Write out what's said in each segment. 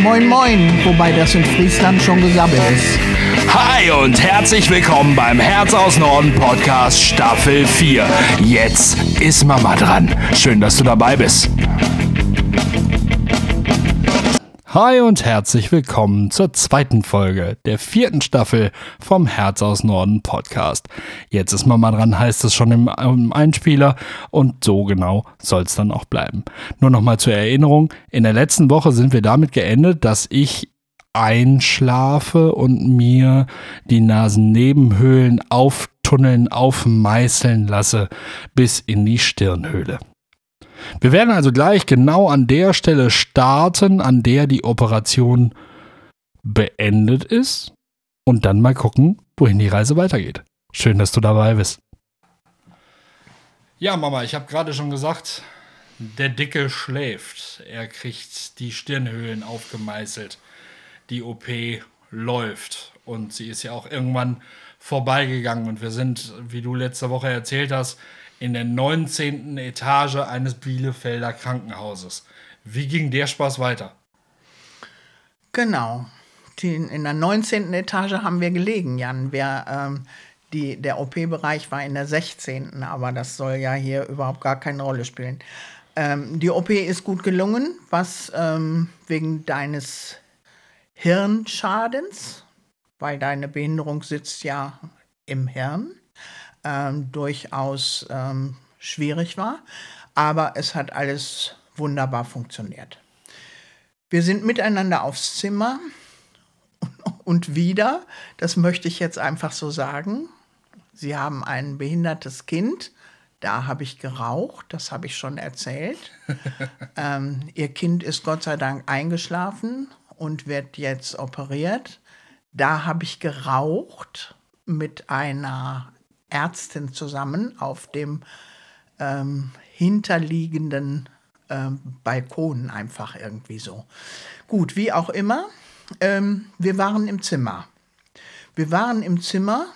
Moin Moin, wobei das in Friesland schon gesabbelt ist. Hi und herzlich willkommen beim Herz aus Norden Podcast Staffel 4. Jetzt ist Mama dran. Schön, dass du dabei bist. Hi und herzlich willkommen zur zweiten Folge der vierten Staffel vom Herz aus Norden Podcast. Jetzt ist Mama dran, heißt es schon im, im Einspieler und so genau soll es dann auch bleiben. Nur nochmal zur Erinnerung, in der letzten Woche sind wir damit geendet, dass ich einschlafe und mir die Nasennebenhöhlen auftunneln, aufmeißeln lasse bis in die Stirnhöhle. Wir werden also gleich genau an der Stelle starten, an der die Operation beendet ist und dann mal gucken, wohin die Reise weitergeht. Schön, dass du dabei bist. Ja, Mama, ich habe gerade schon gesagt, der Dicke schläft. Er kriegt die Stirnhöhlen aufgemeißelt. Die OP läuft und sie ist ja auch irgendwann vorbeigegangen und wir sind, wie du letzte Woche erzählt hast, in der 19. Etage eines Bielefelder Krankenhauses. Wie ging der Spaß weiter? Genau. Die, in der 19. Etage haben wir gelegen, Jan. Wir, ähm, die, der OP-Bereich war in der 16. Aber das soll ja hier überhaupt gar keine Rolle spielen. Ähm, die OP ist gut gelungen, was ähm, wegen deines Hirnschadens, weil deine Behinderung sitzt ja im Hirn ähm, durchaus ähm, schwierig war. Aber es hat alles wunderbar funktioniert. Wir sind miteinander aufs Zimmer und wieder, das möchte ich jetzt einfach so sagen, Sie haben ein behindertes Kind, da habe ich geraucht, das habe ich schon erzählt. ähm, ihr Kind ist Gott sei Dank eingeschlafen und wird jetzt operiert. Da habe ich geraucht mit einer Ärztin zusammen auf dem ähm, hinterliegenden ähm, Balkon einfach irgendwie so. Gut, wie auch immer, ähm, wir waren im Zimmer. Wir waren im Zimmer.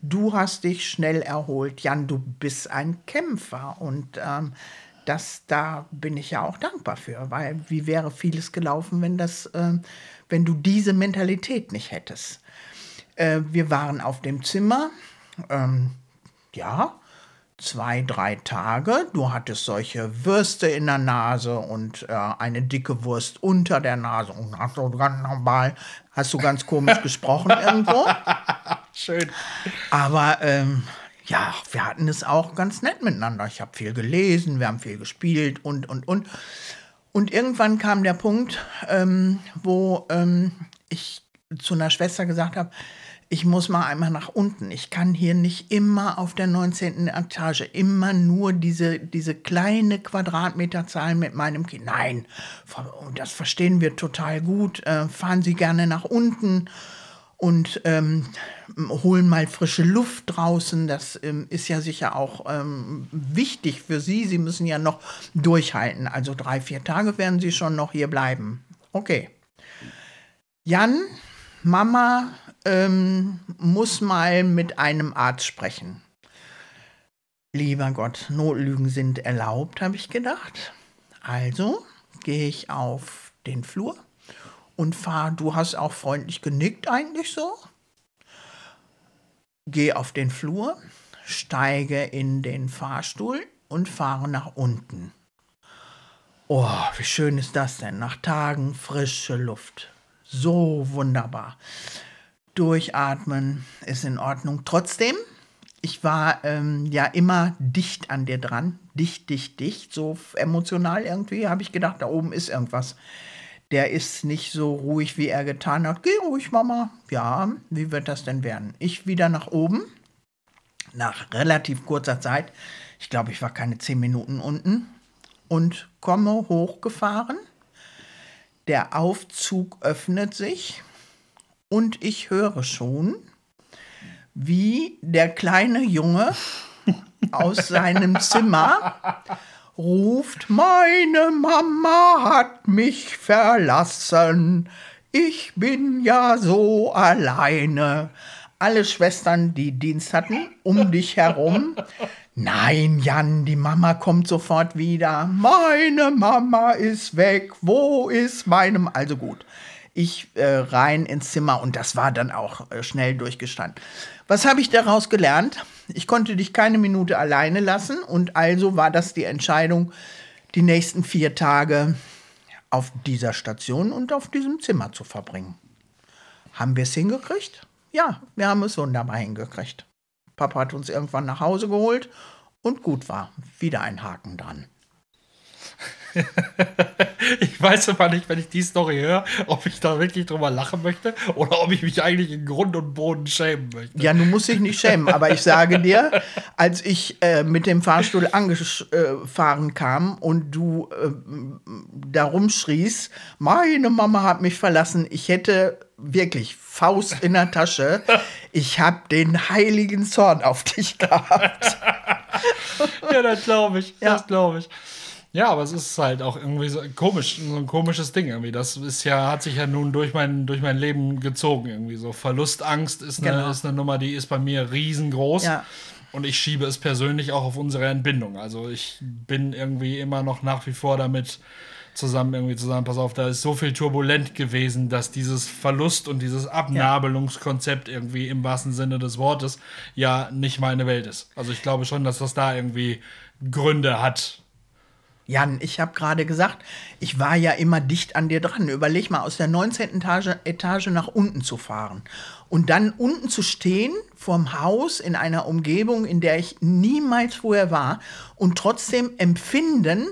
Du hast dich schnell erholt. Jan, du bist ein Kämpfer und ähm, das, da bin ich ja auch dankbar für, weil wie wäre vieles gelaufen, wenn das, äh, wenn du diese Mentalität nicht hättest. Äh, wir waren auf dem Zimmer, ähm, ja, zwei, drei Tage. Du hattest solche Würste in der Nase und äh, eine dicke Wurst unter der Nase. Und hast du ganz normal, hast du ganz komisch gesprochen irgendwo. Schön. Aber ähm, ja, wir hatten es auch ganz nett miteinander. Ich habe viel gelesen, wir haben viel gespielt und, und, und. Und irgendwann kam der Punkt, ähm, wo ähm, ich zu einer Schwester gesagt habe, ich muss mal einmal nach unten. Ich kann hier nicht immer auf der 19. Etage immer nur diese, diese kleine Quadratmeterzahl mit meinem Kind. Nein, das verstehen wir total gut. Äh, fahren Sie gerne nach unten und ähm, holen mal frische Luft draußen. Das ähm, ist ja sicher auch ähm, wichtig für Sie. Sie müssen ja noch durchhalten. Also drei, vier Tage werden Sie schon noch hier bleiben. Okay. Jan, Mama ähm, muss mal mit einem Arzt sprechen. Lieber Gott, Notlügen sind erlaubt, habe ich gedacht. Also gehe ich auf den Flur und fahre, du hast auch freundlich genickt eigentlich so. Gehe auf den Flur, steige in den Fahrstuhl und fahre nach unten. Oh, wie schön ist das denn? Nach Tagen frische Luft. So wunderbar durchatmen ist in Ordnung. Trotzdem, ich war ähm, ja immer dicht an dir dran. Dicht, dicht, dicht. So emotional irgendwie habe ich gedacht, da oben ist irgendwas. Der ist nicht so ruhig, wie er getan hat. Geh ruhig, Mama. Ja, wie wird das denn werden? Ich wieder nach oben. Nach relativ kurzer Zeit. Ich glaube, ich war keine zehn Minuten unten. Und komme hochgefahren. Der Aufzug öffnet sich und ich höre schon, wie der kleine Junge aus seinem Zimmer ruft, meine Mama hat mich verlassen, ich bin ja so alleine. Alle Schwestern, die Dienst hatten, um dich herum, Nein, Jan, die Mama kommt sofort wieder. Meine Mama ist weg. Wo ist meinem? Also gut. Ich äh, rein ins Zimmer und das war dann auch äh, schnell durchgestanden. Was habe ich daraus gelernt? Ich konnte dich keine Minute alleine lassen und also war das die Entscheidung, die nächsten vier Tage auf dieser Station und auf diesem Zimmer zu verbringen. Haben wir es hingekriegt? Ja, wir haben es wunderbar hingekriegt. Papa hat uns irgendwann nach Hause geholt und gut war. Wieder ein Haken dran. ich weiß aber nicht, wenn ich die Story höre, ob ich da wirklich drüber lachen möchte oder ob ich mich eigentlich in Grund und Boden schämen möchte. Ja, du musst dich nicht schämen, aber ich sage dir, als ich äh, mit dem Fahrstuhl angefahren kam und du äh, da rumschrießt, meine Mama hat mich verlassen, ich hätte wirklich Faust in der Tasche, ich habe den heiligen Zorn auf dich gehabt. ja, das glaube ich, ja. das glaube ich. Ja, aber es ist halt auch irgendwie so komisch, so ein komisches Ding irgendwie. Das ist ja, hat sich ja nun durch mein, durch mein Leben gezogen irgendwie so. Verlustangst ist eine, genau. ist eine Nummer, die ist bei mir riesengroß. Ja. Und ich schiebe es persönlich auch auf unsere Entbindung. Also ich bin irgendwie immer noch nach wie vor damit zusammen irgendwie zusammen, pass auf, da ist so viel turbulent gewesen, dass dieses Verlust und dieses Abnabelungskonzept irgendwie im wahrsten Sinne des Wortes ja nicht meine Welt ist. Also ich glaube schon, dass das da irgendwie Gründe hat, Jan, ich habe gerade gesagt, ich war ja immer dicht an dir dran. Überleg mal, aus der 19. Etage, Etage nach unten zu fahren und dann unten zu stehen vorm Haus in einer Umgebung, in der ich niemals vorher war und trotzdem empfinden,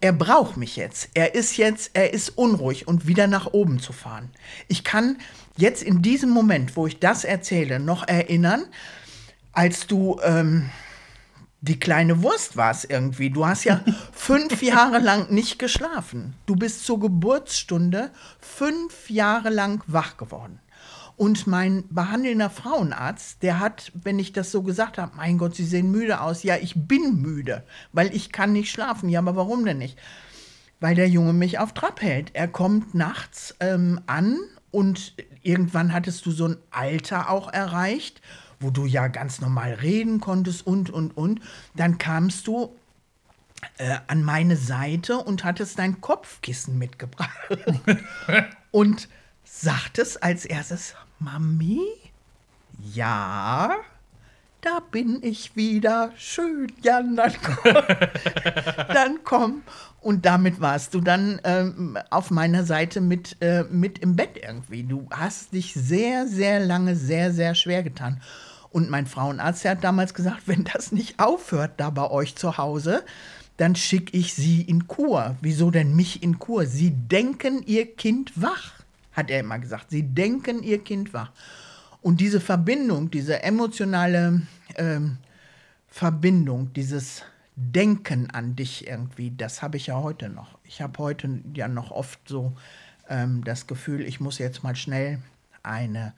er braucht mich jetzt. Er ist jetzt, er ist unruhig und wieder nach oben zu fahren. Ich kann jetzt in diesem Moment, wo ich das erzähle, noch erinnern, als du ähm, die kleine Wurst war es irgendwie. Du hast ja fünf Jahre lang nicht geschlafen. Du bist zur Geburtsstunde fünf Jahre lang wach geworden. Und mein behandelnder Frauenarzt, der hat, wenn ich das so gesagt habe, mein Gott, Sie sehen müde aus. Ja, ich bin müde, weil ich kann nicht schlafen. Ja, aber warum denn nicht? Weil der Junge mich auf Trab hält. Er kommt nachts ähm, an und irgendwann hattest du so ein Alter auch erreicht, wo du ja ganz normal reden konntest und, und, und. Dann kamst du äh, an meine Seite und hattest dein Kopfkissen mitgebracht. und sagtest als erstes, Mami, ja, da bin ich wieder. Schön, Jan, dann komm. dann komm. Und damit warst du dann ähm, auf meiner Seite mit, äh, mit im Bett irgendwie. Du hast dich sehr, sehr lange, sehr, sehr schwer getan. Und mein Frauenarzt hat damals gesagt, wenn das nicht aufhört da bei euch zu Hause, dann schicke ich sie in Kur. Wieso denn mich in Kur? Sie denken ihr Kind wach, hat er immer gesagt. Sie denken ihr Kind wach. Und diese Verbindung, diese emotionale ähm, Verbindung, dieses Denken an dich irgendwie, das habe ich ja heute noch. Ich habe heute ja noch oft so ähm, das Gefühl, ich muss jetzt mal schnell eine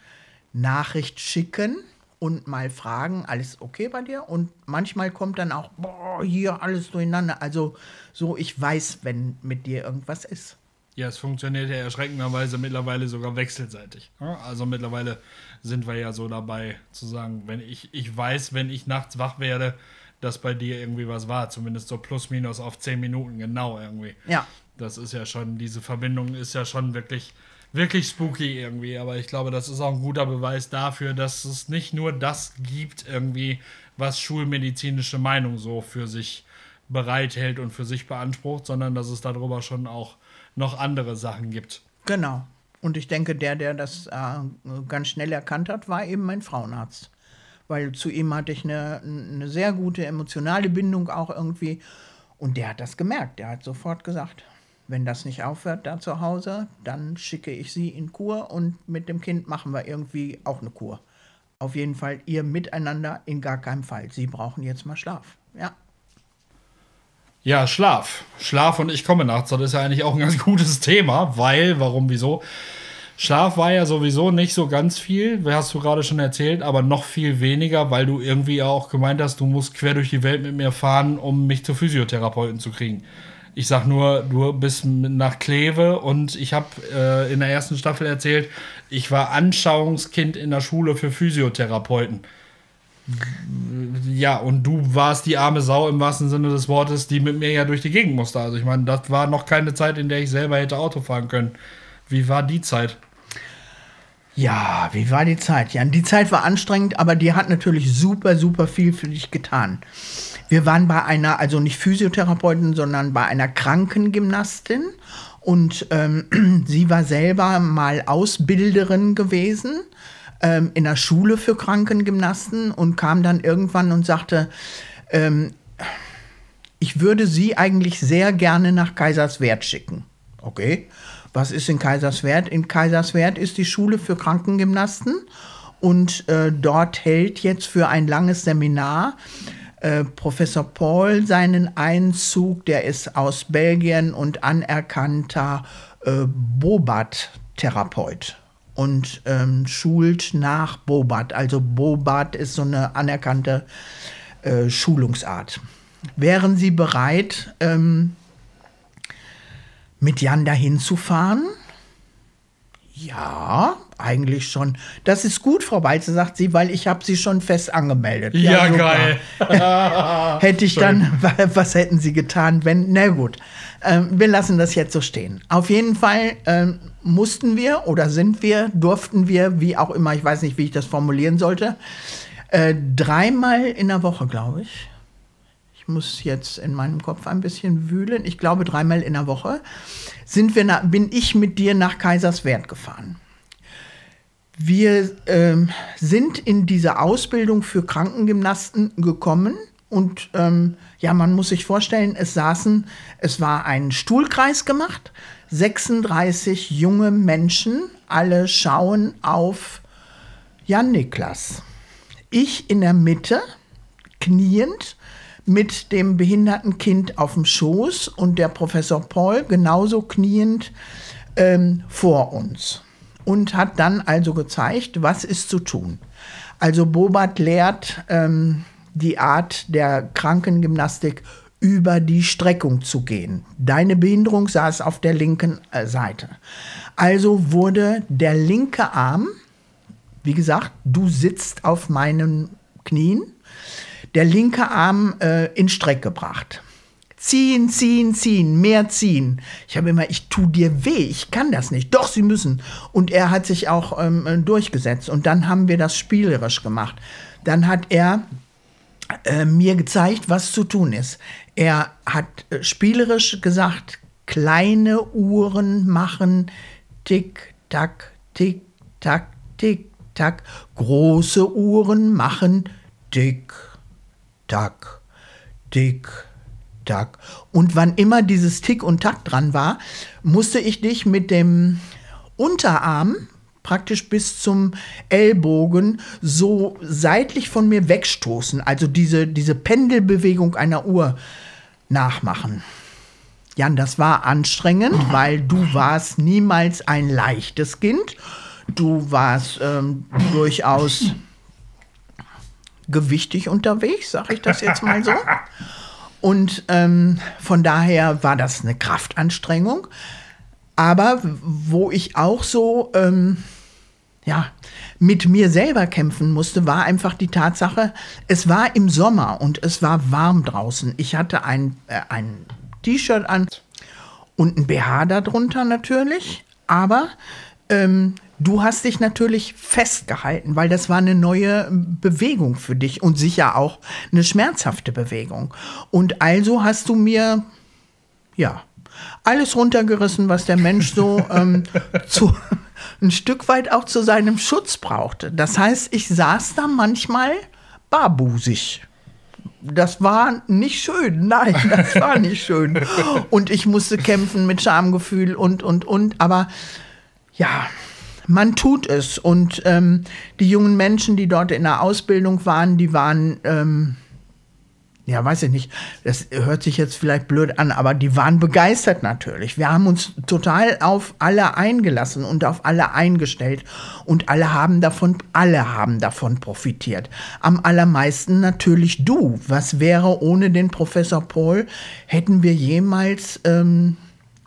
Nachricht schicken und mal fragen, alles okay bei dir? Und manchmal kommt dann auch, boah, hier alles durcheinander. Also so, ich weiß, wenn mit dir irgendwas ist. Ja, es funktioniert ja erschreckenderweise mittlerweile sogar wechselseitig. Also mittlerweile sind wir ja so dabei zu sagen, wenn ich, ich weiß, wenn ich nachts wach werde, dass bei dir irgendwie was war, zumindest so plus minus auf zehn Minuten genau irgendwie. Ja. Das ist ja schon, diese Verbindung ist ja schon wirklich wirklich spooky irgendwie. Aber ich glaube, das ist auch ein guter Beweis dafür, dass es nicht nur das gibt, irgendwie, was schulmedizinische Meinung so für sich bereithält und für sich beansprucht, sondern dass es darüber schon auch noch andere Sachen gibt. Genau. Und ich denke, der, der das äh, ganz schnell erkannt hat, war eben mein Frauenarzt. Weil zu ihm hatte ich eine, eine sehr gute emotionale Bindung auch irgendwie. Und der hat das gemerkt. Der hat sofort gesagt, wenn das nicht aufhört da zu Hause, dann schicke ich sie in Kur und mit dem Kind machen wir irgendwie auch eine Kur. Auf jeden Fall ihr miteinander in gar keinem Fall. Sie brauchen jetzt mal Schlaf. Ja. Ja, Schlaf. Schlaf und ich komme nachts, das ist ja eigentlich auch ein ganz gutes Thema, weil, warum, wieso? Schlaf war ja sowieso nicht so ganz viel, hast du gerade schon erzählt, aber noch viel weniger, weil du irgendwie auch gemeint hast, du musst quer durch die Welt mit mir fahren, um mich zu Physiotherapeuten zu kriegen. Ich sag nur, du bist nach Kleve und ich habe äh, in der ersten Staffel erzählt, ich war Anschauungskind in der Schule für Physiotherapeuten. Ja, und du warst die arme Sau im wahrsten Sinne des Wortes, die mit mir ja durch die Gegend musste. Also ich meine, das war noch keine Zeit, in der ich selber hätte Auto fahren können. Wie war die Zeit? Ja, wie war die Zeit? Ja, die Zeit war anstrengend, aber die hat natürlich super, super viel für dich getan. Wir waren bei einer, also nicht Physiotherapeutin, sondern bei einer Krankengymnastin und ähm, sie war selber mal Ausbilderin gewesen ähm, in der Schule für Krankengymnasten und kam dann irgendwann und sagte, ähm, ich würde sie eigentlich sehr gerne nach Kaiserswerth schicken. Okay, was ist in Kaiserswerth? In Kaiserswerth ist die Schule für Krankengymnasten und äh, dort hält jetzt für ein langes Seminar äh, Professor Paul seinen Einzug. Der ist aus Belgien und anerkannter äh, Bobat-Therapeut und ähm, schult nach Bobat. Also Bobat ist so eine anerkannte äh, Schulungsart. Wären Sie bereit, ähm, mit Jan dahin zu fahren? Ja, eigentlich schon. Das ist gut, Frau Balze, sagt sie, weil ich habe sie schon fest angemeldet. Ja, ja geil. Hätte ich dann, was hätten sie getan, wenn, na gut. Ähm, wir lassen das jetzt so stehen. Auf jeden Fall ähm, mussten wir oder sind wir, durften wir, wie auch immer, ich weiß nicht, wie ich das formulieren sollte, äh, dreimal in der Woche, glaube ich. Ich muss jetzt in meinem Kopf ein bisschen wühlen. Ich glaube, dreimal in der Woche sind wir bin ich mit dir nach Kaiserswerth gefahren. Wir ähm, sind in diese Ausbildung für Krankengymnasten gekommen und ähm, ja, man muss sich vorstellen, es saßen, es war ein Stuhlkreis gemacht, 36 junge Menschen, alle schauen auf Jan Niklas. Ich in der Mitte, kniend, mit dem behinderten Kind auf dem Schoß und der Professor Paul genauso kniend ähm, vor uns und hat dann also gezeigt, was ist zu tun. Also Bobat lehrt ähm, die Art der Krankengymnastik über die Streckung zu gehen. Deine Behinderung saß auf der linken äh, Seite. Also wurde der linke Arm, wie gesagt, du sitzt auf meinen Knien, der linke Arm äh, in Streck gebracht. Ziehen, ziehen, ziehen, mehr ziehen. Ich habe immer, ich tu dir weh, ich kann das nicht. Doch, sie müssen. Und er hat sich auch ähm, durchgesetzt. Und dann haben wir das spielerisch gemacht. Dann hat er äh, mir gezeigt, was zu tun ist. Er hat äh, spielerisch gesagt, kleine Uhren machen tick, tack, tick, tack, tick, tack. Große Uhren machen tick, tack, tick, tack. Und wann immer dieses Tick und Tack dran war, musste ich dich mit dem Unterarm praktisch bis zum Ellbogen so seitlich von mir wegstoßen, also diese, diese Pendelbewegung einer Uhr nachmachen. Jan, das war anstrengend, weil du warst niemals ein leichtes Kind. Du warst ähm, durchaus gewichtig unterwegs, sage ich das jetzt mal so. Und ähm, von daher war das eine Kraftanstrengung. Aber wo ich auch so, ähm, ja, mit mir selber kämpfen musste, war einfach die Tatsache, es war im Sommer und es war warm draußen. Ich hatte ein, äh, ein T-Shirt an und ein BH darunter natürlich, aber ähm, du hast dich natürlich festgehalten, weil das war eine neue Bewegung für dich und sicher auch eine schmerzhafte Bewegung. Und also hast du mir, ja, alles runtergerissen, was der Mensch so ähm, zu, ein Stück weit auch zu seinem Schutz brauchte. Das heißt, ich saß da manchmal barbusig. Das war nicht schön, nein, das war nicht schön. Und ich musste kämpfen mit Schamgefühl und, und, und. Aber ja, man tut es. Und ähm, die jungen Menschen, die dort in der Ausbildung waren, die waren, ähm, ja, weiß ich nicht, das hört sich jetzt vielleicht blöd an, aber die waren begeistert natürlich. Wir haben uns total auf alle eingelassen und auf alle eingestellt und alle haben davon, alle haben davon profitiert. Am allermeisten natürlich du. Was wäre ohne den Professor Paul? Hätten wir jemals ähm,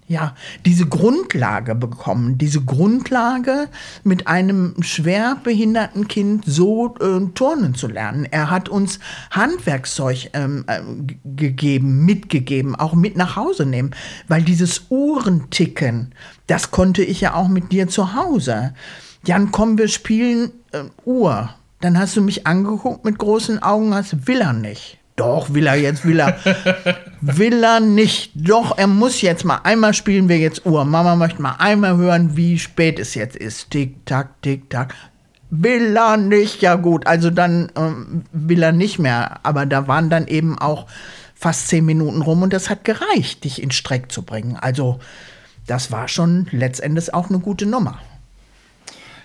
ja, diese Grundlage bekommen, diese Grundlage mit einem schwer behinderten Kind so äh, turnen zu lernen. Er hat uns Handwerkszeug ähm, äh, gegeben, mitgegeben, auch mit nach Hause nehmen, weil dieses Uhrenticken, das konnte ich ja auch mit dir zu Hause. Jan, komm, wir spielen äh, Uhr. Dann hast du mich angeguckt mit großen Augen, hast will er nicht. Doch, will er jetzt, will er. will er nicht. Doch, er muss jetzt mal. Einmal spielen wir jetzt Uhr. Mama möchte mal einmal hören, wie spät es jetzt ist. Tick, tack, tick, tack. Will er nicht. Ja, gut. Also dann ähm, will er nicht mehr. Aber da waren dann eben auch fast zehn Minuten rum und das hat gereicht, dich in Streck zu bringen. Also, das war schon letztendlich auch eine gute Nummer.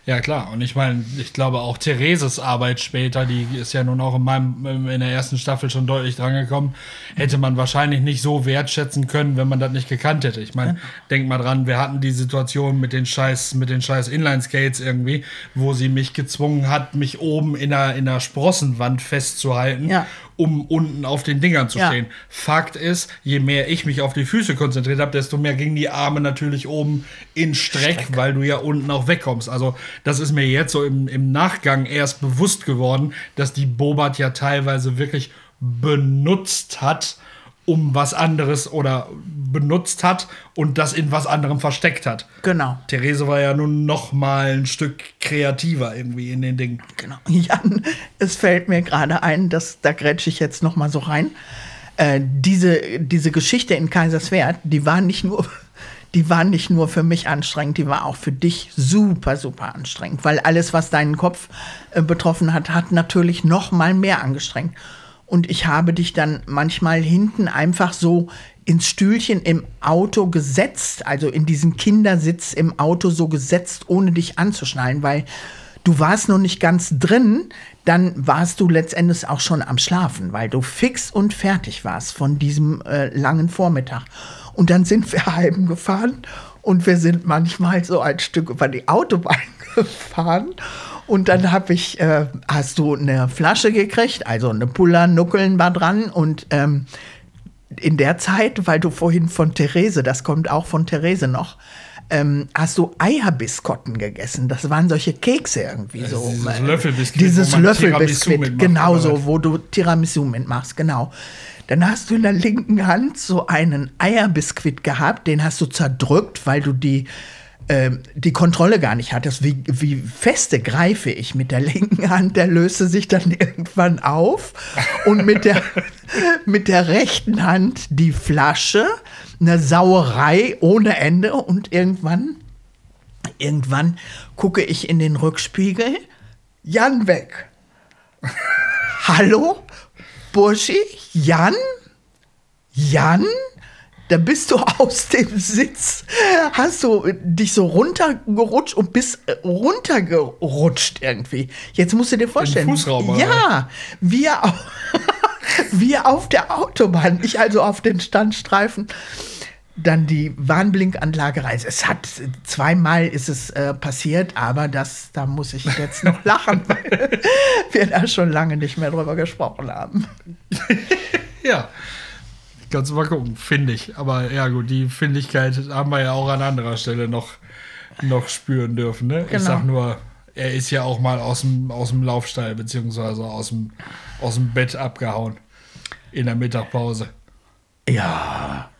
Ja, klar. Und ich meine, ich glaube auch Thereses Arbeit später, die ist ja nun auch in, meinem, in der ersten Staffel schon deutlich drangekommen, hätte man wahrscheinlich nicht so wertschätzen können, wenn man das nicht gekannt hätte. Ich meine, ja. denk mal dran, wir hatten die Situation mit den scheiß, mit den scheiß Inline-Skates irgendwie, wo sie mich gezwungen hat, mich oben in einer, in einer Sprossenwand festzuhalten. Ja um unten auf den Dingern zu stehen. Ja. Fakt ist, je mehr ich mich auf die Füße konzentriert habe, desto mehr gingen die Arme natürlich oben in Streck, Streck, weil du ja unten auch wegkommst. Also das ist mir jetzt so im, im Nachgang erst bewusst geworden, dass die Bobat ja teilweise wirklich benutzt hat, um was anderes oder benutzt hat und das in was anderem versteckt hat. Genau. Therese war ja nun noch mal ein Stück kreativer irgendwie in den Dingen. Genau. Jan, es fällt mir gerade ein, dass da grätsche ich jetzt noch mal so rein. Äh, diese, diese Geschichte in Kaiserswerth, die war nicht nur die war nicht nur für mich anstrengend, die war auch für dich super, super anstrengend, weil alles, was deinen Kopf äh, betroffen hat, hat natürlich noch mal mehr angestrengt. Und ich habe dich dann manchmal hinten einfach so ins Stühlchen im Auto gesetzt, also in diesen Kindersitz im Auto so gesetzt, ohne dich anzuschnallen, weil du warst noch nicht ganz drin, dann warst du letztendlich auch schon am Schlafen, weil du fix und fertig warst von diesem äh, langen Vormittag. Und dann sind wir halben gefahren und wir sind manchmal so ein Stück über die Autobahn gefahren und dann habe ich, äh, hast du eine Flasche gekriegt, also eine Puller, Nuckeln war dran und ähm, in der Zeit, weil du vorhin von Therese, das kommt auch von Therese noch, ähm, hast du Eierbiskotten gegessen. Das waren solche Kekse irgendwie also so. Dieses Löffelbiskuit. Dieses Löffelbiskuit, genau so, wo du Tiramisu mitmachst, genau. Dann hast du in der linken Hand so einen Eierbiskuit gehabt, den hast du zerdrückt, weil du die ähm, die Kontrolle gar nicht hattest, wie, wie feste greife ich mit der linken Hand, der löste sich dann irgendwann auf und mit der, mit der rechten Hand die Flasche, eine Sauerei ohne Ende und irgendwann, irgendwann gucke ich in den Rückspiegel, Jan weg. Hallo? Burschi? Jan? Jan? Da bist du aus dem Sitz, hast du dich so runtergerutscht und bist äh, runtergerutscht irgendwie. Jetzt musst du dir vorstellen. Fußraum, ja, wir auf, wir auf der Autobahn, ich also auf den Standstreifen dann die Warnblinkanlage rein. Es hat zweimal ist es äh, passiert, aber das, da muss ich jetzt noch lachen, weil wir da schon lange nicht mehr drüber gesprochen haben. ja. Kannst du mal gucken, finde ich. Aber ja, gut, die Findigkeit haben wir ja auch an anderer Stelle noch, noch spüren dürfen. Ne? Genau. Ich sag nur, er ist ja auch mal aus dem, aus dem Laufstall beziehungsweise aus dem, aus dem Bett abgehauen. In der Mittagpause. Ja.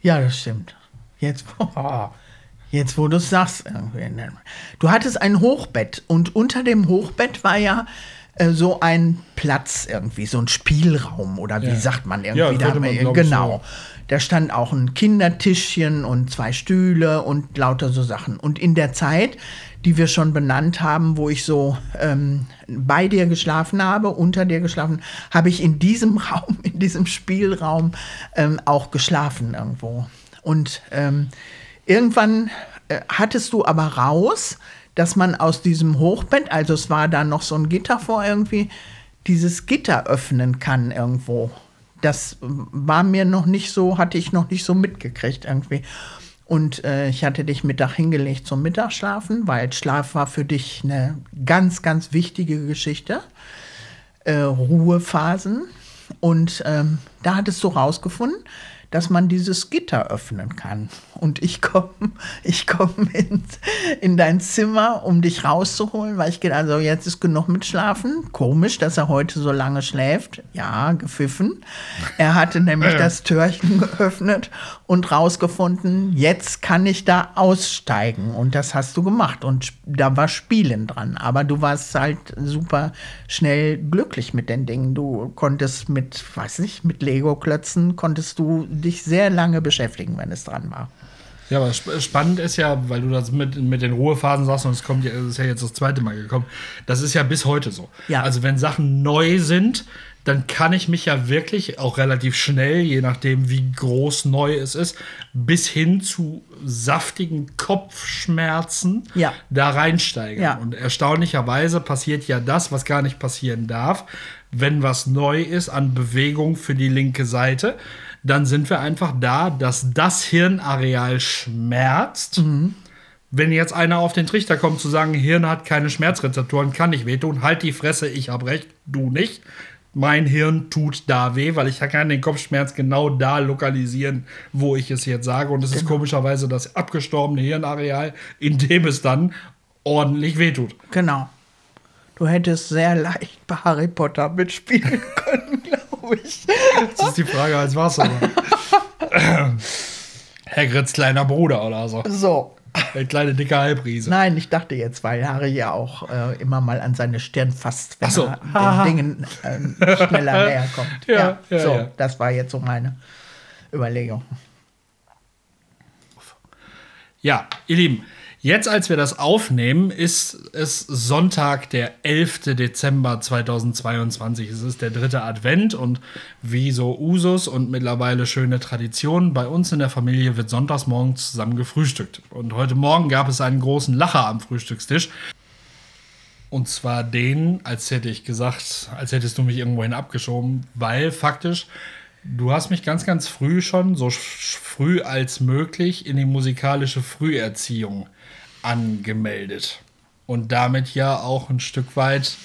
Ja, das stimmt. Jetzt, oh, jetzt wo du es sagst. Du hattest ein Hochbett und unter dem Hochbett war ja äh, so ein Platz irgendwie, so ein Spielraum oder wie ja. sagt man irgendwie. Ja, da, man, genau. So. Da stand auch ein Kindertischchen und zwei Stühle und lauter so Sachen. Und in der Zeit, die wir schon benannt haben, wo ich so ähm, bei dir geschlafen habe, unter dir geschlafen, habe ich in diesem Raum, in diesem Spielraum ähm, auch geschlafen irgendwo. Und ähm, irgendwann äh, hattest du aber raus, dass man aus diesem Hochbett, also es war da noch so ein Gitter vor irgendwie, dieses Gitter öffnen kann irgendwo. Das war mir noch nicht so, hatte ich noch nicht so mitgekriegt irgendwie. Und äh, ich hatte dich Mittag hingelegt zum Mittagsschlafen, weil Schlaf war für dich eine ganz, ganz wichtige Geschichte. Äh, Ruhephasen. Und ähm, da hattest du rausgefunden, dass man dieses Gitter öffnen kann. Und ich komme ich komm in, in dein Zimmer, um dich rauszuholen, weil ich gedacht, also jetzt ist genug mit Schlafen. Komisch, dass er heute so lange schläft. Ja, gepfiffen. Er hatte nämlich das Türchen geöffnet und rausgefunden, jetzt kann ich da aussteigen. Und das hast du gemacht. Und da war Spielen dran. Aber du warst halt super schnell glücklich mit den Dingen. Du konntest mit, weiß nicht, mit Lego-Klötzen konntest du dich sehr lange beschäftigen, wenn es dran war. Ja, aber spannend ist ja, weil du das mit, mit den Ruhephasen sagst und es kommt ja, es ist ja jetzt das zweite Mal gekommen. Das ist ja bis heute so. Ja. Also wenn Sachen neu sind, dann kann ich mich ja wirklich auch relativ schnell, je nachdem wie groß neu es ist, bis hin zu saftigen Kopfschmerzen Ja. da reinsteigern. Ja. Und erstaunlicherweise passiert ja das, was gar nicht passieren darf, wenn was neu ist an Bewegung für die linke Seite. Dann sind wir einfach da, dass das Hirnareal schmerzt. Wenn jetzt einer auf den Trichter kommt zu sagen, Hirn hat keine Schmerzrezeptoren, kann nicht wehtun, halt die Fresse, ich habe recht, du nicht. Mein Hirn tut da weh, weil ich kann den Kopfschmerz genau da lokalisieren, wo ich es jetzt sage. Und es ist komischerweise das abgestorbene Hirnareal, in dem es dann ordentlich wehtut. Genau. Du hättest sehr leicht bei Harry Potter mitspielen können, ich. Das ist die Frage, als was aber. Hagrids kleiner Bruder oder so. So. Der kleine dicke Halbriese. Nein, ich dachte jetzt, weil Harry ja auch äh, immer mal an seine Stirn fasst, wenn so. er den Dingen ähm, schneller näher kommt. Ja, ja, so, ja. das war jetzt so meine Überlegung. Ja, ihr Lieben, jetzt als wir das aufnehmen, ist es Sonntag, der 11. Dezember 2022. Es ist der dritte Advent und wie so Usus und mittlerweile schöne Tradition, bei uns in der Familie wird sonntags morgens zusammen gefrühstückt. Und heute Morgen gab es einen großen Lacher am Frühstückstisch. Und zwar den, als hätte ich gesagt, als hättest du mich irgendwohin abgeschoben, weil faktisch, du hast mich ganz, ganz früh schon, so früh als möglich, in die musikalische Früherziehung angemeldet. Und damit ja auch ein Stück weit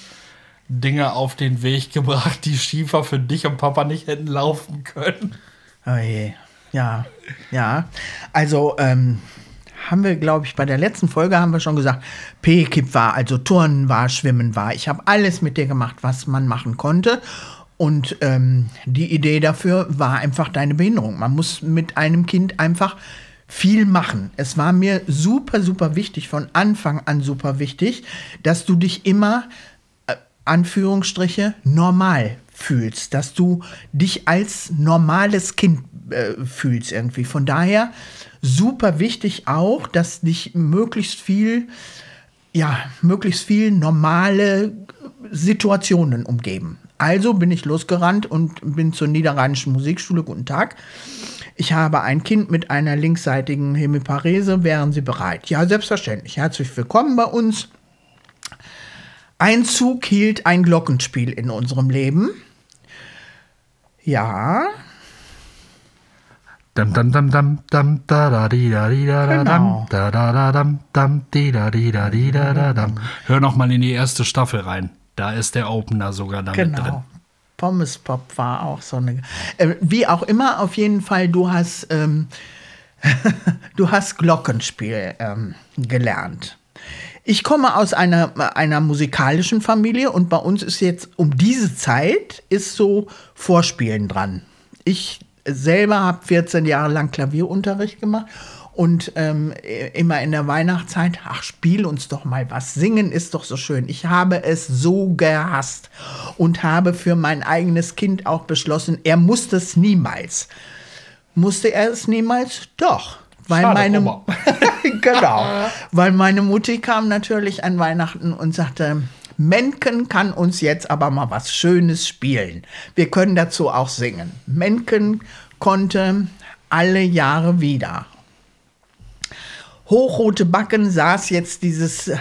Dinge auf den Weg gebracht, die schiefer für dich und Papa nicht hätten laufen können. Oh je. Ja, ja. Also, ähm, haben wir, glaube ich, bei der letzten Folge haben wir schon gesagt, P-Kip war, also Turnen war, Schwimmen war. Ich habe alles mit dir gemacht, was man machen konnte. Und ähm, die Idee dafür war einfach deine Behinderung. Man muss mit einem Kind einfach viel machen. Es war mir super, super wichtig, von Anfang an super wichtig, dass du dich immer äh, Anführungsstriche normal fühlst, dass du dich als normales Kind äh, fühlst irgendwie. Von daher super wichtig auch, dass dich möglichst viel, ja, möglichst viel normale Situationen umgeben. Also bin ich losgerannt und bin zur Niederrheinischen Musikschule. Guten Tag. Ich habe ein Kind mit einer linksseitigen Hemiparese. Wären Sie bereit? Ja, selbstverständlich. Herzlich willkommen bei uns. Einzug hielt ein Glockenspiel in unserem Leben. Ja, Dam dam dam dam dam da da di da di da da dam Genau. da da da dam dam di da di da di da da dam. Hör noch mal in die erste Staffel rein. Da ist der Opener sogar damit drin. Pommes Pop war auch so eine. Äh, wie auch immer, auf jeden Fall, du hast, ähm, du hast Glockenspiel ähm, gelernt. Ich komme aus einer, einer musikalischen Familie und bei uns ist jetzt um diese Zeit ist so Vorspielen dran. Ich selber habe 14 Jahre lang Klavierunterricht gemacht und ähm, immer in der Weihnachtszeit, ach, spiel uns doch mal was. Singen ist doch so schön. Ich habe es so gehasst und habe für mein eigenes Kind auch beschlossen, er musste es niemals. Musste er es niemals? Doch. Weil Schade, meine, genau. Weil meine Mutti kam natürlich an Weihnachten und sagte, Menken kann uns jetzt aber mal was Schönes spielen. Wir können dazu auch singen. Menken konnte alle Jahre wieder. Hochrote Backen saß jetzt dieses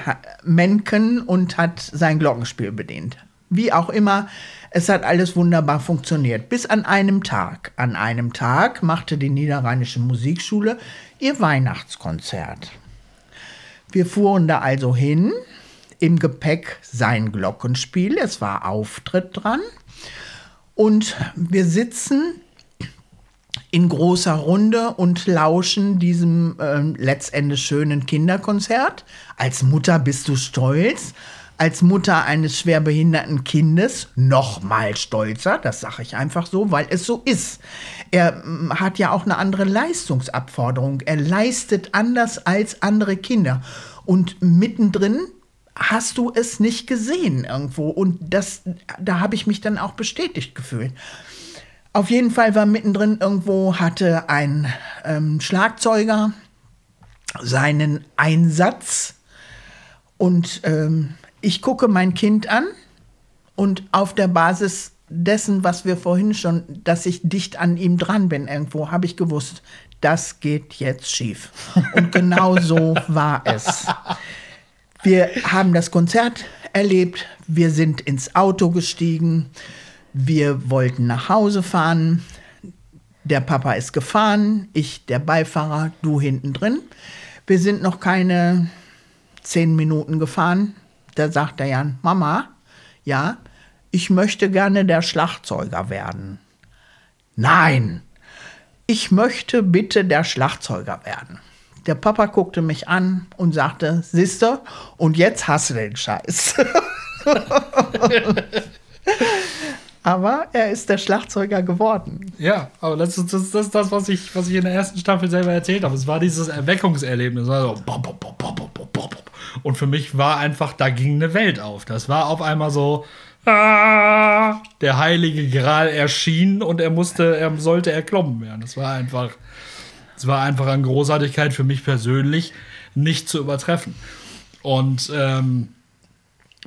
Menken und hat sein Glockenspiel bedient. Wie auch immer, es hat alles wunderbar funktioniert. Bis an einem Tag. An einem Tag machte die Niederrheinische Musikschule ihr Weihnachtskonzert. Wir fuhren da also hin, im Gepäck sein Glockenspiel, es war Auftritt dran. Und wir sitzen in großer Runde und lauschen diesem ähm, letztendlich schönen Kinderkonzert. Als Mutter bist du stolz. Als Mutter eines schwerbehinderten Kindes noch mal stolzer, das sage ich einfach so, weil es so ist. Er mm, hat ja auch eine andere Leistungsabforderung. Er leistet anders als andere Kinder. Und mittendrin hast du es nicht gesehen irgendwo. Und das, da habe ich mich dann auch bestätigt gefühlt. Auf jeden Fall war mittendrin irgendwo, hatte ein ähm, Schlagzeuger seinen Einsatz und ähm, ich gucke mein Kind an und auf der Basis dessen, was wir vorhin schon, dass ich dicht an ihm dran bin irgendwo, habe ich gewusst, das geht jetzt schief. Und genau so war es. Wir haben das Konzert erlebt, wir sind ins Auto gestiegen, wir wollten nach Hause fahren. Der Papa ist gefahren, ich der Beifahrer, du hinten drin. Wir sind noch keine zehn Minuten gefahren. Da sagt der Jan, Mama, ja, ich möchte gerne der Schlagzeuger werden. Nein, ich möchte bitte der Schlagzeuger werden. Der Papa guckte mich an und sagte, Sister, und jetzt hast du den Scheiß. aber er ist der Schlagzeuger geworden. Ja, aber das ist das, das, das, was, ich, was ich in der ersten Staffel selber erzählt habe. Es war dieses Erweckungserlebnis. Also und für mich war einfach, da ging eine Welt auf. Das war auf einmal so, ah, der heilige Gral erschien und er musste, er sollte erklommen werden. Das war einfach, es war einfach an Großartigkeit für mich persönlich nicht zu übertreffen. Und ähm,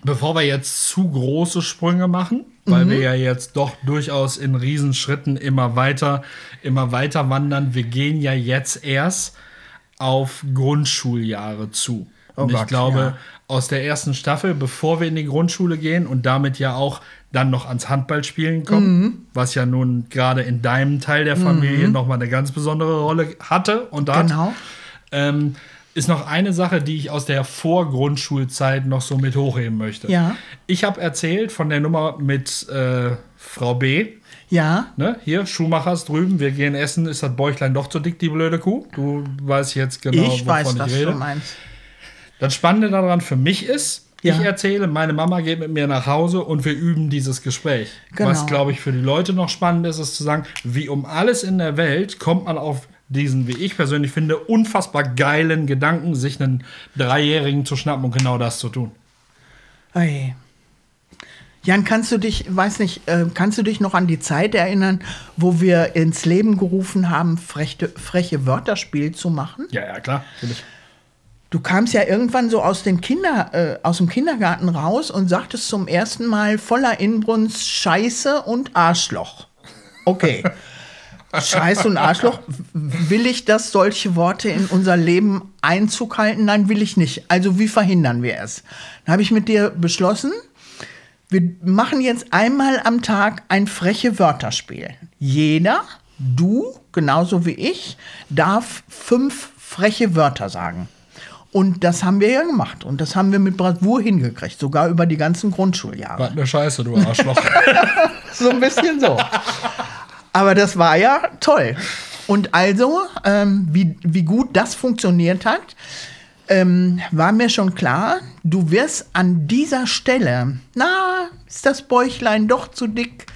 bevor wir jetzt zu große Sprünge machen, weil mhm. wir ja jetzt doch durchaus in Riesenschritten immer weiter, immer weiter wandern. Wir gehen ja jetzt erst auf Grundschuljahre zu. Oh und ich Gott, glaube, ja. aus der ersten Staffel, bevor wir in die Grundschule gehen und damit ja auch dann noch ans Handballspielen kommen, mhm. was ja nun gerade in deinem Teil der Familie mhm. nochmal eine ganz besondere Rolle hatte und hat. Genau. Ähm, ist noch eine Sache, die ich aus der Vorgrundschulzeit noch so mit hochheben möchte. Ja. Ich habe erzählt von der Nummer mit äh, Frau B. Ja. Ne? Hier, Schuhmachers drüben, wir gehen essen, ist das Bäuchlein doch zu dick, die blöde Kuh? Du weißt jetzt genau, ich wovon weiß, ich was rede. Du meinst. Das Spannende daran für mich ist, ja. ich erzähle, meine Mama geht mit mir nach Hause und wir üben dieses Gespräch. Genau. Was, glaube ich, für die Leute noch spannend ist, ist zu sagen, wie um alles in der Welt kommt man auf diesen, wie ich persönlich finde, unfassbar geilen Gedanken, sich einen Dreijährigen zu schnappen und genau das zu tun. Hey. Jan, kannst du dich, weiß nicht, äh, kannst du dich noch an die Zeit erinnern, wo wir ins Leben gerufen haben, freche, freche Wörterspiel zu machen? Ja, ja, klar, natürlich. Du kamst ja irgendwann so aus dem, Kinder, äh, aus dem Kindergarten raus und sagtest zum ersten Mal voller Inbrunst Scheiße und Arschloch. Okay. Scheiß und Arschloch, will ich, dass solche Worte in unser Leben Einzug halten? Nein, will ich nicht. Also wie verhindern wir es? Dann habe ich mit dir beschlossen, wir machen jetzt einmal am Tag ein freche Wörterspiel. Jeder, du, genauso wie ich, darf fünf freche Wörter sagen. Und das haben wir ja gemacht. Und das haben wir mit Bravour hingekriegt, sogar über die ganzen Grundschuljahre. Was eine Scheiße, du Arschloch. so ein bisschen so. Aber das war ja toll. Und also, ähm, wie, wie gut das funktioniert hat, ähm, war mir schon klar, du wirst an dieser Stelle, na, ist das Bäuchlein doch zu dick?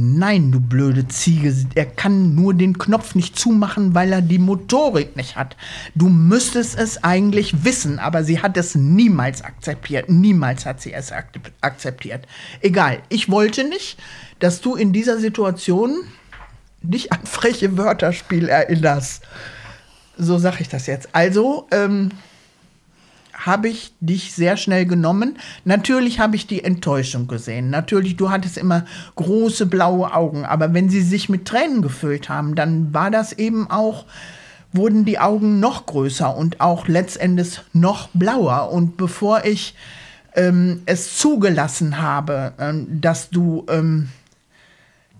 Nein, du blöde Ziege, er kann nur den Knopf nicht zumachen, weil er die Motorik nicht hat. Du müsstest es eigentlich wissen, aber sie hat es niemals akzeptiert. Niemals hat sie es akzeptiert. Egal, ich wollte nicht, dass du in dieser Situation dich an freche Wörterspiel erinnerst. So sag ich das jetzt. Also ähm, habe ich dich sehr schnell genommen. Natürlich habe ich die Enttäuschung gesehen. Natürlich, du hattest immer große blaue Augen, aber wenn sie sich mit Tränen gefüllt haben, dann war das eben auch wurden die Augen noch größer und auch letztendlich noch blauer. Und bevor ich ähm, es zugelassen habe, ähm, dass du ähm,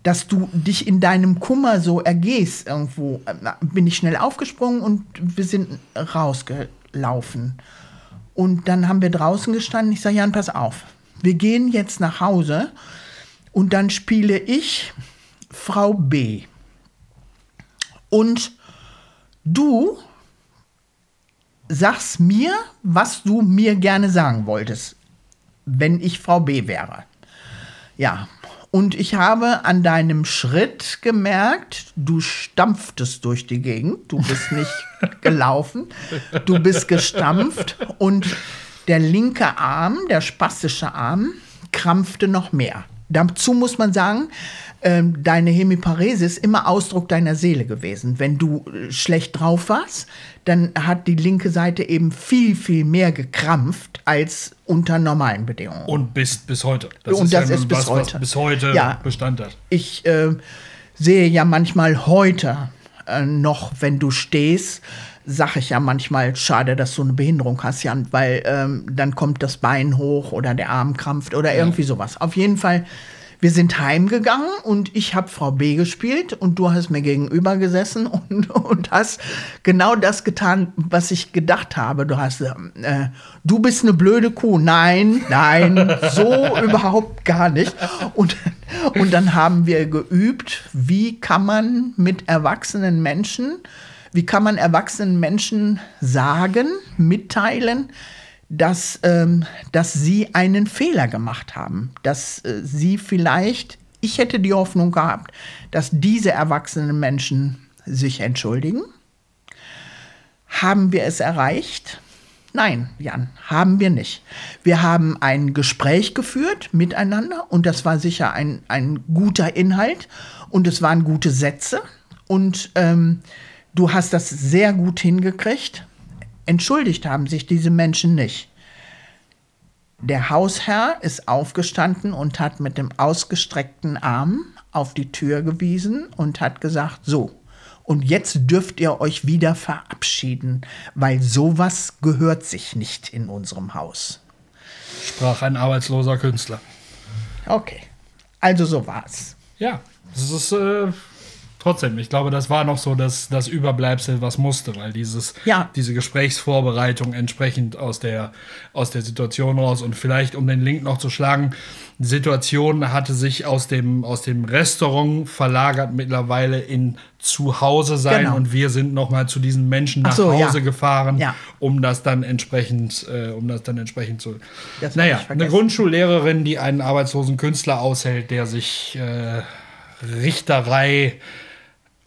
dass du dich in deinem Kummer so ergehst irgendwo, bin ich schnell aufgesprungen und wir sind rausgelaufen. Und dann haben wir draußen gestanden. Ich sage, Jan, pass auf, wir gehen jetzt nach Hause und dann spiele ich Frau B. Und du sagst mir, was du mir gerne sagen wolltest, wenn ich Frau B wäre. Ja, und ich habe an deinem Schritt gemerkt, du stampftest durch die Gegend. Du bist nicht gelaufen, du bist gestampft und der linke Arm, der spastische Arm, krampfte noch mehr. Dazu muss man sagen, ähm, deine Hemiparesis ist immer Ausdruck deiner Seele gewesen. Wenn du äh, schlecht drauf warst, dann hat die linke Seite eben viel, viel mehr gekrampft als unter normalen Bedingungen. Und bis, bis heute. Das und ist das ja ist bis was, heute. Was bis heute ja, Bestand hat. Ich äh, sehe ja manchmal heute äh, noch, wenn du stehst, sage ich ja manchmal, schade, dass du eine Behinderung hast, Jan, weil ähm, dann kommt das Bein hoch oder der Arm krampft oder ja. irgendwie sowas. Auf jeden Fall wir sind heimgegangen und ich habe Frau B gespielt und du hast mir gegenüber gesessen und, und hast genau das getan, was ich gedacht habe. Du hast, äh, du bist eine blöde Kuh. Nein, nein, so überhaupt gar nicht. Und, und dann haben wir geübt, wie kann man mit erwachsenen Menschen, wie kann man erwachsenen Menschen sagen, mitteilen, dass, ähm, dass sie einen Fehler gemacht haben, dass äh, sie vielleicht, ich hätte die Hoffnung gehabt, dass diese erwachsenen Menschen sich entschuldigen. Haben wir es erreicht? Nein, Jan, haben wir nicht. Wir haben ein Gespräch geführt miteinander und das war sicher ein, ein guter Inhalt und es waren gute Sätze und ähm, du hast das sehr gut hingekriegt Entschuldigt haben sich diese Menschen nicht. Der Hausherr ist aufgestanden und hat mit dem ausgestreckten Arm auf die Tür gewiesen und hat gesagt, so, und jetzt dürft ihr euch wieder verabschieden, weil sowas gehört sich nicht in unserem Haus. Sprach ein arbeitsloser Künstler. Okay, also so war's. Ja, das ist äh, trotzdem, ich glaube, das war noch so das, das Überbleibsel, was musste, weil dieses, ja. diese Gesprächsvorbereitung entsprechend aus der, aus der Situation raus und vielleicht, um den Link noch zu schlagen, die Situation hatte sich aus dem, aus dem Restaurant verlagert mittlerweile in Zuhause sein genau. und wir sind noch mal zu diesen Menschen nach so, Hause ja. gefahren, ja. um das dann entsprechend, äh, um das dann entsprechend zu. Das naja, eine Grundschullehrerin, die einen arbeitslosen Künstler aushält, der sich äh, Richterei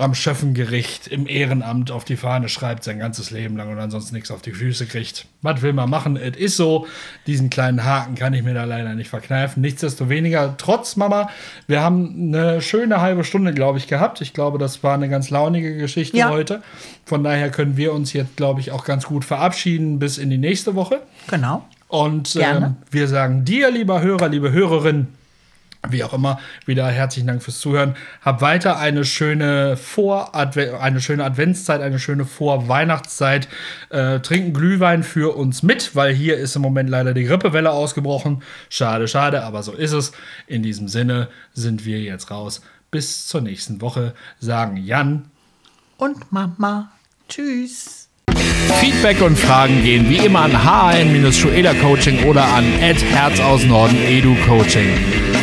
am Schöffengericht im Ehrenamt auf die Fahne schreibt, sein ganzes Leben lang und ansonsten nichts auf die Füße kriegt. Was will man machen? Es ist so. Diesen kleinen Haken kann ich mir da leider nicht verkneifen. Nichtsdestoweniger, trotz Mama, wir haben eine schöne halbe Stunde, glaube ich, gehabt. Ich glaube, das war eine ganz launige Geschichte ja. heute. Von daher können wir uns jetzt, glaube ich, auch ganz gut verabschieden bis in die nächste Woche. Genau. Und ähm, wir sagen dir, lieber Hörer, liebe Hörerin, wie auch immer, wieder herzlichen Dank fürs Zuhören. Hab weiter eine schöne Vor eine schöne Adventszeit, eine schöne Vorweihnachtszeit. Äh, trinken Glühwein für uns mit, weil hier ist im Moment leider die Grippewelle ausgebrochen. Schade, schade, aber so ist es. In diesem Sinne sind wir jetzt raus. Bis zur nächsten Woche, sagen Jan und Mama. Tschüss. Feedback und Fragen gehen wie immer an hn-schuela Coaching oder an Herz aus Norden Edu Coaching.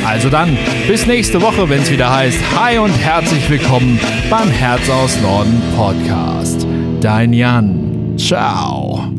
Also dann, bis nächste Woche, wenn es wieder heißt, hi und herzlich willkommen beim Herz aus Norden Podcast. Dein Jan. Ciao.